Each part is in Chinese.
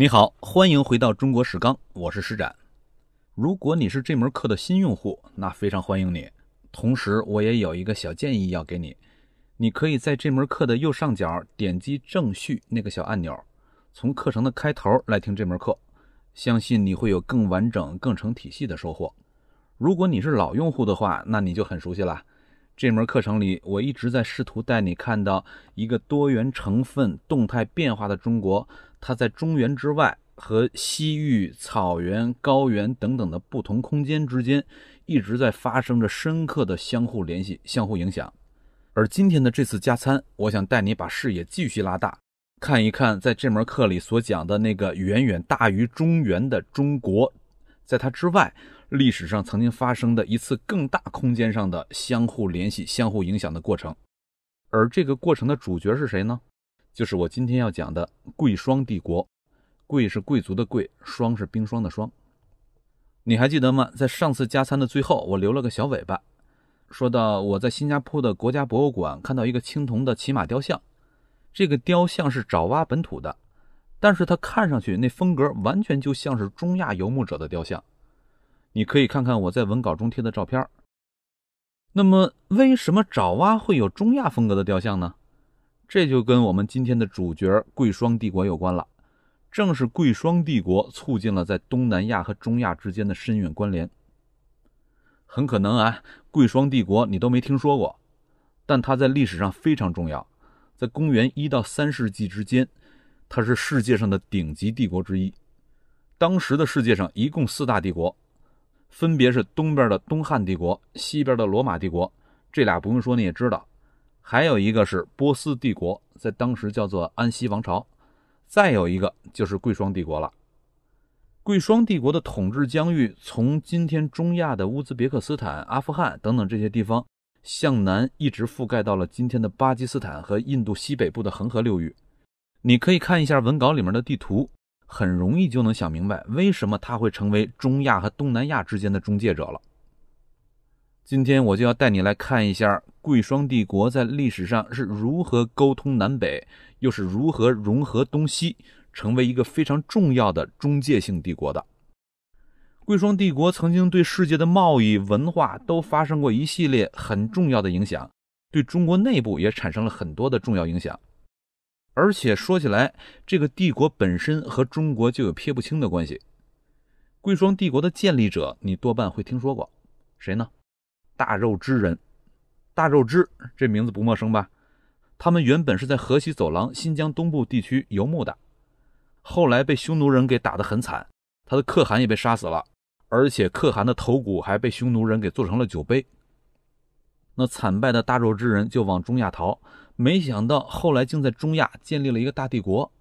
你好，欢迎回到中国史纲，我是施展。如果你是这门课的新用户，那非常欢迎你。同时，我也有一个小建议要给你，你可以在这门课的右上角点击正序那个小按钮，从课程的开头来听这门课，相信你会有更完整、更成体系的收获。如果你是老用户的话，那你就很熟悉了。这门课程里，我一直在试图带你看到一个多元成分、动态变化的中国，它在中原之外和西域、草原、高原等等的不同空间之间，一直在发生着深刻的相互联系、相互影响。而今天的这次加餐，我想带你把视野继续拉大，看一看在这门课里所讲的那个远远大于中原的中国，在它之外。历史上曾经发生的一次更大空间上的相互联系、相互影响的过程，而这个过程的主角是谁呢？就是我今天要讲的贵霜帝国。贵是贵族的贵，霜是冰霜的霜。你还记得吗？在上次加餐的最后，我留了个小尾巴，说到我在新加坡的国家博物馆看到一个青铜的骑马雕像，这个雕像是爪哇本土的，但是它看上去那风格完全就像是中亚游牧者的雕像。你可以看看我在文稿中贴的照片。那么，为什么爪哇会有中亚风格的雕像呢？这就跟我们今天的主角贵霜帝国有关了。正是贵霜帝国促进了在东南亚和中亚之间的深远关联。很可能啊，贵霜帝国你都没听说过，但它在历史上非常重要。在公元一到三世纪之间，它是世界上的顶级帝国之一。当时的世界上一共四大帝国。分别是东边的东汉帝国，西边的罗马帝国，这俩不用说你也知道。还有一个是波斯帝国，在当时叫做安息王朝。再有一个就是贵霜帝国了。贵霜帝国的统治疆域从今天中亚的乌兹别克斯坦、阿富汗等等这些地方，向南一直覆盖到了今天的巴基斯坦和印度西北部的恒河流域。你可以看一下文稿里面的地图。很容易就能想明白为什么他会成为中亚和东南亚之间的中介者了。今天我就要带你来看一下贵霜帝国在历史上是如何沟通南北，又是如何融合东西，成为一个非常重要的中介性帝国的。贵霜帝国曾经对世界的贸易、文化都发生过一系列很重要的影响，对中国内部也产生了很多的重要影响。而且说起来，这个帝国本身和中国就有撇不清的关系。贵霜帝国的建立者，你多半会听说过，谁呢？大肉支人。大肉支这名字不陌生吧？他们原本是在河西走廊、新疆东部地区游牧的，后来被匈奴人给打得很惨，他的可汗也被杀死了，而且可汗的头骨还被匈奴人给做成了酒杯。那惨败的大肉支人就往中亚逃。没想到后来竟在中亚建立了一个大帝国。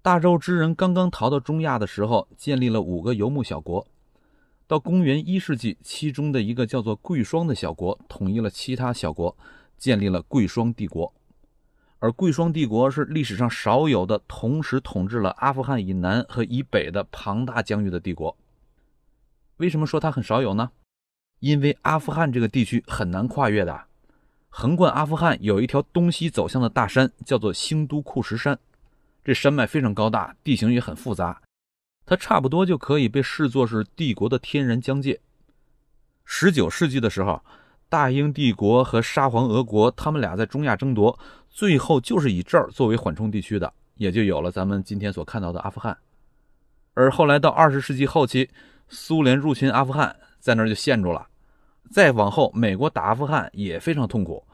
大周之人刚刚逃到中亚的时候，建立了五个游牧小国。到公元一世纪，其中的一个叫做贵霜的小国统一了其他小国，建立了贵霜帝国。而贵霜帝国是历史上少有的同时统治了阿富汗以南和以北的庞大疆域的帝国。为什么说它很少有呢？因为阿富汗这个地区很难跨越的。横贯阿富汗有一条东西走向的大山，叫做兴都库什山。这山脉非常高大，地形也很复杂，它差不多就可以被视作是帝国的天然疆界。十九世纪的时候，大英帝国和沙皇俄国他们俩在中亚争夺，最后就是以这儿作为缓冲地区的，也就有了咱们今天所看到的阿富汗。而后来到二十世纪后期，苏联入侵阿富汗，在那儿就陷住了。再往后，美国打阿富汗也非常痛苦。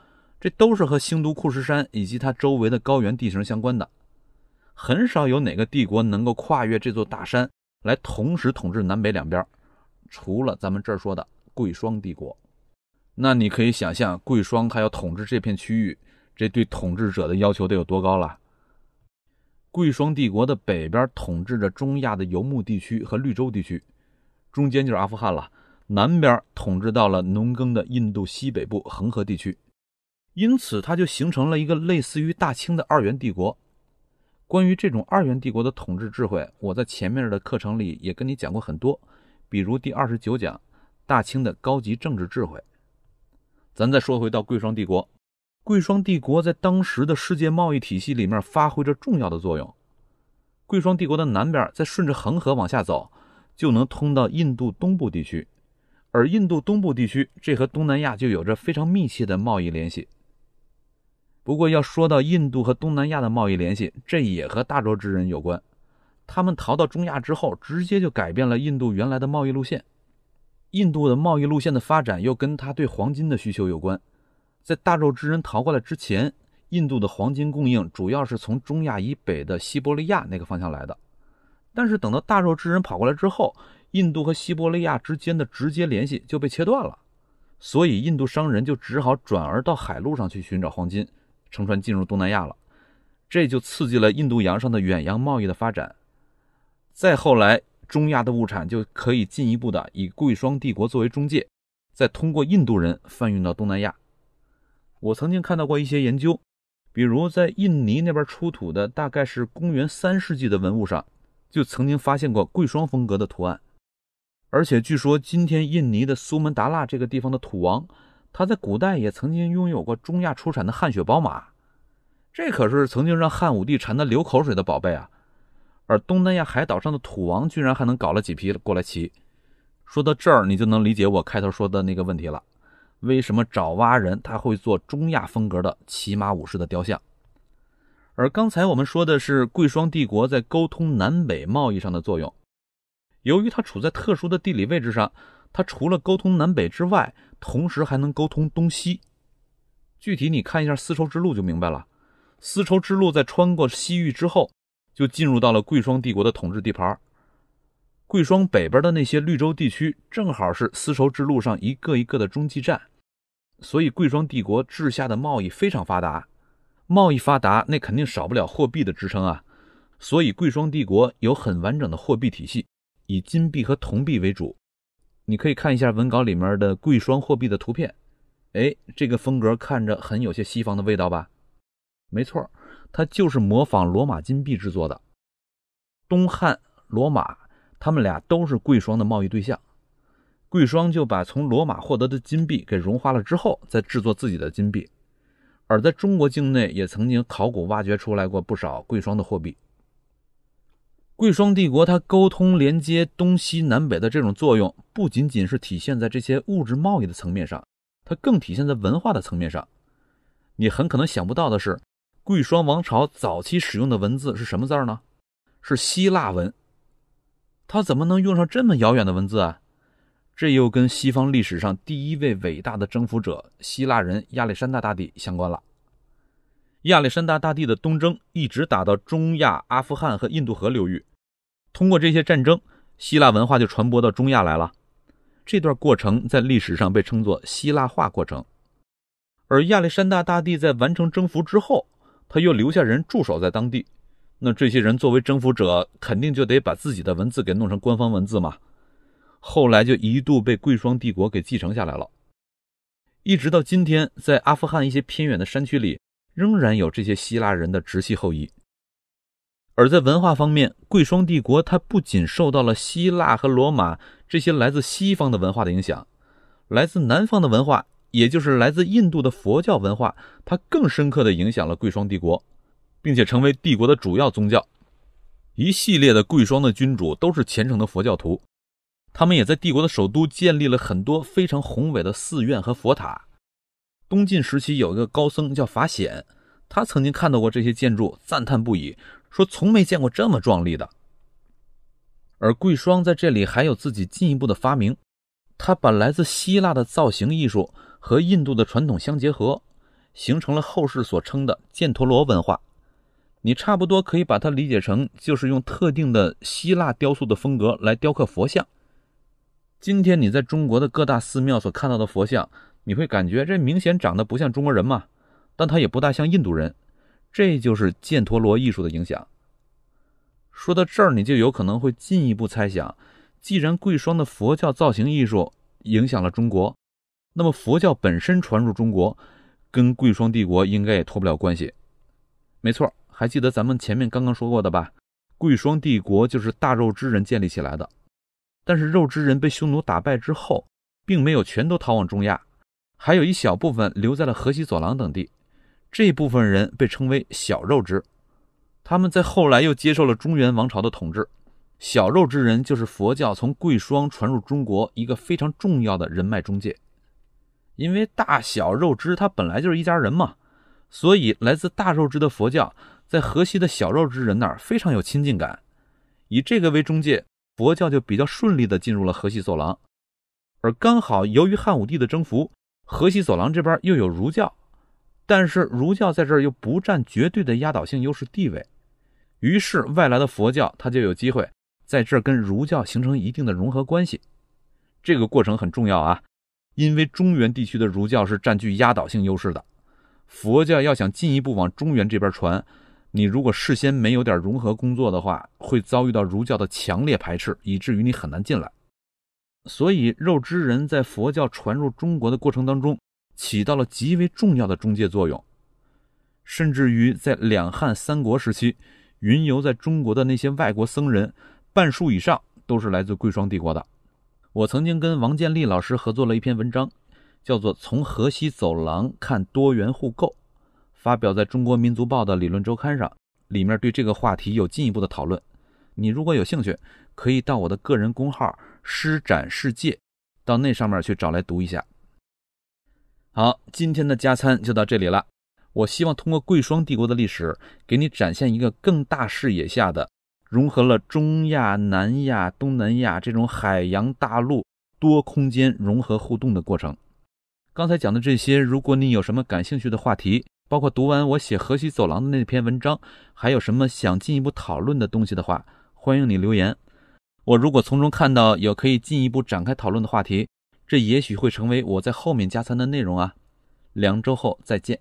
这都是和兴都库什山以及它周围的高原地形相关的。很少有哪个帝国能够跨越这座大山来同时统治南北两边，除了咱们这儿说的贵霜帝国。那你可以想象，贵霜它要统治这片区域，这对统治者的要求得有多高了。贵霜帝国的北边统治着中亚的游牧地区和绿洲地区，中间就是阿富汗了；南边统治到了农耕的印度西北部恒河地区。因此，它就形成了一个类似于大清的二元帝国。关于这种二元帝国的统治智慧，我在前面的课程里也跟你讲过很多，比如第二十九讲大清的高级政治智慧。咱再说回到贵霜帝国，贵霜帝国在当时的世界贸易体系里面发挥着重要的作用。贵霜帝国的南边再顺着恒河往下走，就能通到印度东部地区。而印度东部地区，这和东南亚就有着非常密切的贸易联系。不过，要说到印度和东南亚的贸易联系，这也和大洲之人有关。他们逃到中亚之后，直接就改变了印度原来的贸易路线。印度的贸易路线的发展又跟他对黄金的需求有关。在大洲之人逃过来之前，印度的黄金供应主要是从中亚以北的西伯利亚那个方向来的。但是等到大洲之人跑过来之后，印度和西伯利亚之间的直接联系就被切断了，所以印度商人就只好转而到海路上去寻找黄金，乘船进入东南亚了。这就刺激了印度洋上的远洋贸易的发展。再后来，中亚的物产就可以进一步的以贵霜帝国作为中介，再通过印度人贩运到东南亚。我曾经看到过一些研究，比如在印尼那边出土的大概是公元三世纪的文物上，就曾经发现过贵霜风格的图案。而且据说，今天印尼的苏门答腊这个地方的土王，他在古代也曾经拥有过中亚出产的汗血宝马，这可是曾经让汉武帝馋得流口水的宝贝啊！而东南亚海岛上的土王居然还能搞了几匹过来骑。说到这儿，你就能理解我开头说的那个问题了：为什么爪哇人他会做中亚风格的骑马武士的雕像？而刚才我们说的是贵霜帝国在沟通南北贸易上的作用。由于它处在特殊的地理位置上，它除了沟通南北之外，同时还能沟通东西。具体你看一下丝绸之路就明白了。丝绸之路在穿过西域之后。就进入到了贵霜帝国的统治地盘。贵霜北边的那些绿洲地区，正好是丝绸之路上一个一个的中继站，所以贵霜帝国治下的贸易非常发达。贸易发达，那肯定少不了货币的支撑啊。所以贵霜帝国有很完整的货币体系，以金币和铜币为主。你可以看一下文稿里面的贵霜货币的图片，哎，这个风格看着很有些西方的味道吧？没错。它就是模仿罗马金币制作的。东汉、罗马，他们俩都是贵霜的贸易对象。贵霜就把从罗马获得的金币给融化了之后，再制作自己的金币。而在中国境内，也曾经考古挖掘出来过不少贵霜的货币。贵霜帝国它沟通连接东西南北的这种作用，不仅仅是体现在这些物质贸易的层面上，它更体现在文化的层面上。你很可能想不到的是。贵霜王朝早期使用的文字是什么字儿呢？是希腊文。他怎么能用上这么遥远的文字啊？这又跟西方历史上第一位伟大的征服者希腊人亚历山大大帝相关了。亚历山大大帝的东征一直打到中亚、阿富汗和印度河流域，通过这些战争，希腊文化就传播到中亚来了。这段过程在历史上被称作希腊化过程。而亚历山大大帝在完成征服之后，他又留下人驻守在当地，那这些人作为征服者，肯定就得把自己的文字给弄成官方文字嘛。后来就一度被贵霜帝国给继承下来了，一直到今天，在阿富汗一些偏远的山区里，仍然有这些希腊人的直系后裔。而在文化方面，贵霜帝国它不仅受到了希腊和罗马这些来自西方的文化的影响，来自南方的文化。也就是来自印度的佛教文化，它更深刻地影响了贵霜帝国，并且成为帝国的主要宗教。一系列的贵霜的君主都是虔诚的佛教徒，他们也在帝国的首都建立了很多非常宏伟的寺院和佛塔。东晋时期有一个高僧叫法显，他曾经看到过这些建筑，赞叹不已，说从没见过这么壮丽的。而贵霜在这里还有自己进一步的发明，他把来自希腊的造型艺术。和印度的传统相结合，形成了后世所称的犍陀罗文化。你差不多可以把它理解成，就是用特定的希腊雕塑的风格来雕刻佛像。今天你在中国的各大寺庙所看到的佛像，你会感觉这明显长得不像中国人嘛？但他也不大像印度人，这就是犍陀罗艺术的影响。说到这儿，你就有可能会进一步猜想：既然贵霜的佛教造型艺术影响了中国。那么佛教本身传入中国，跟贵霜帝国应该也脱不了关系。没错，还记得咱们前面刚刚说过的吧？贵霜帝国就是大肉之人建立起来的。但是肉之人被匈奴打败之后，并没有全都逃往中亚，还有一小部分留在了河西走廊等地。这部分人被称为小肉之。他们在后来又接受了中原王朝的统治。小肉之人就是佛教从贵霜传入中国一个非常重要的人脉中介。因为大小肉支他本来就是一家人嘛，所以来自大肉支的佛教在河西的小肉支人那儿非常有亲近感。以这个为中介，佛教就比较顺利地进入了河西走廊。而刚好由于汉武帝的征服，河西走廊这边又有儒教，但是儒教在这儿又不占绝对的压倒性优势地位，于是外来的佛教它就有机会在这儿跟儒教形成一定的融合关系。这个过程很重要啊。因为中原地区的儒教是占据压倒性优势的，佛教要想进一步往中原这边传，你如果事先没有点融合工作的话，会遭遇到儒教的强烈排斥，以至于你很难进来。所以肉之人在佛教传入中国的过程当中，起到了极为重要的中介作用，甚至于在两汉三国时期，云游在中国的那些外国僧人，半数以上都是来自贵霜帝国的。我曾经跟王建立老师合作了一篇文章，叫做《从河西走廊看多元互购》，发表在中国民族报的理论周刊上。里面对这个话题有进一步的讨论。你如果有兴趣，可以到我的个人公号“施展世界”，到那上面去找来读一下。好，今天的加餐就到这里了。我希望通过贵霜帝国的历史，给你展现一个更大视野下的。融合了中亚、南亚、东南亚这种海洋大陆多空间融合互动的过程。刚才讲的这些，如果你有什么感兴趣的话题，包括读完我写河西走廊的那篇文章，还有什么想进一步讨论的东西的话，欢迎你留言。我如果从中看到有可以进一步展开讨论的话题，这也许会成为我在后面加餐的内容啊。两周后再见。